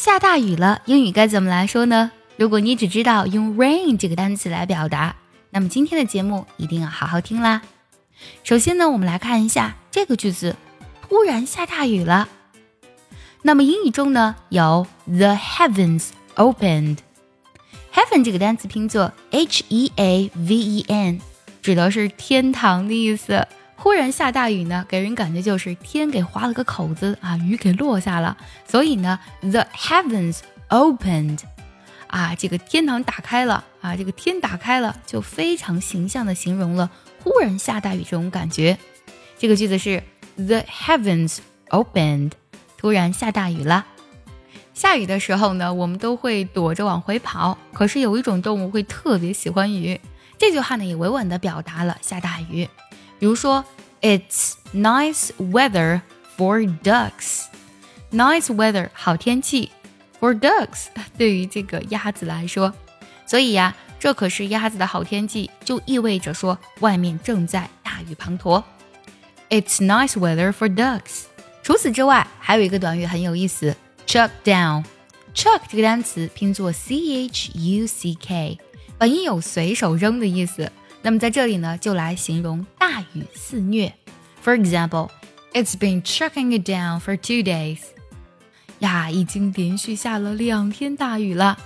下大雨了，英语该怎么来说呢？如果你只知道用 rain 这个单词来表达，那么今天的节目一定要好好听啦。首先呢，我们来看一下这个句子：突然下大雨了。那么英语中呢，有 the heavens opened。heaven 这个单词拼作 h e a v e n，指的是天堂的意思。忽然下大雨呢，给人感觉就是天给划了个口子啊，雨给落下了。所以呢，the heavens opened，啊，这个天堂打开了啊，这个天打开了，就非常形象的形容了忽然下大雨这种感觉。这个句子是 the heavens opened，突然下大雨了。下雨的时候呢，我们都会躲着往回跑，可是有一种动物会特别喜欢雨。这句话呢，也委婉的表达了下大雨。比如说，It's nice weather for ducks. Nice weather，好天气，for ducks，对于这个鸭子来说，所以呀，这可是鸭子的好天气，就意味着说外面正在大雨滂沱。It's nice weather for ducks。除此之外，还有一个短语很有意思，chuck down。chuck 这个单词拼作 c h u c k，本意有随手扔的意思。 那么在这里呢，就来形容大雨肆虐。For example, it's been chucking it down for two days. 呀，已经连续下了两天大雨了。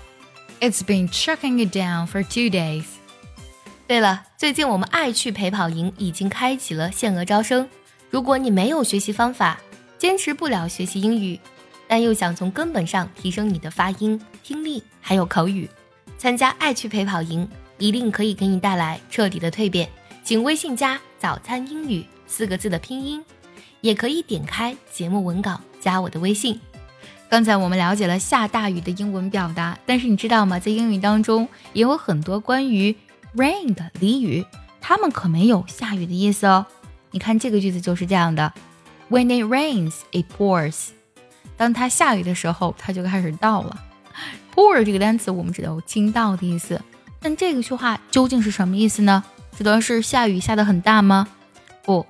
It's been chucking it down for two days. 对了，最近我们爱趣陪跑营已经开启了限额招生。如果你没有学习方法，坚持不了学习英语，但又想从根本上提升你的发音、听力还有口语，参加爱趣陪跑营。一定可以给你带来彻底的蜕变，请微信加“早餐英语”四个字的拼音，也可以点开节目文稿加我的微信。刚才我们了解了下大雨的英文表达，但是你知道吗？在英语当中也有很多关于 rain 的俚语，它们可没有下雨的意思哦。你看这个句子就是这样的：When it rains, it pours。当它下雨的时候，它就开始倒了。pour 这个单词我们知道有倾倒的意思。但这个句话究竟是什么意思呢？指的是下雨下的很大吗？不，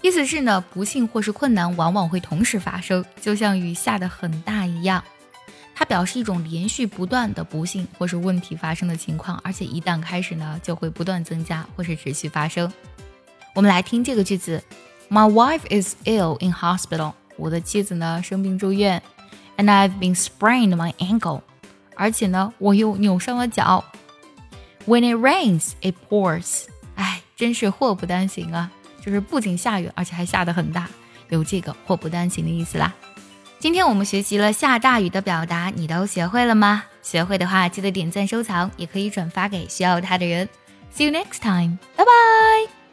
意思是呢，不幸或是困难往往会同时发生，就像雨下的很大一样。它表示一种连续不断的不幸或是问题发生的情况，而且一旦开始呢，就会不断增加或是持续发生。我们来听这个句子：My wife is ill in hospital。我的妻子呢生病住院，and I've been sprained my ankle。而且呢，我又扭伤了脚。When it rains, it pours。哎，真是祸不单行啊！就是不仅下雨，而且还下得很大，有这个祸不单行的意思啦。今天我们学习了下大雨的表达，你都学会了吗？学会的话，记得点赞收藏，也可以转发给需要它的人。See you next time，拜拜。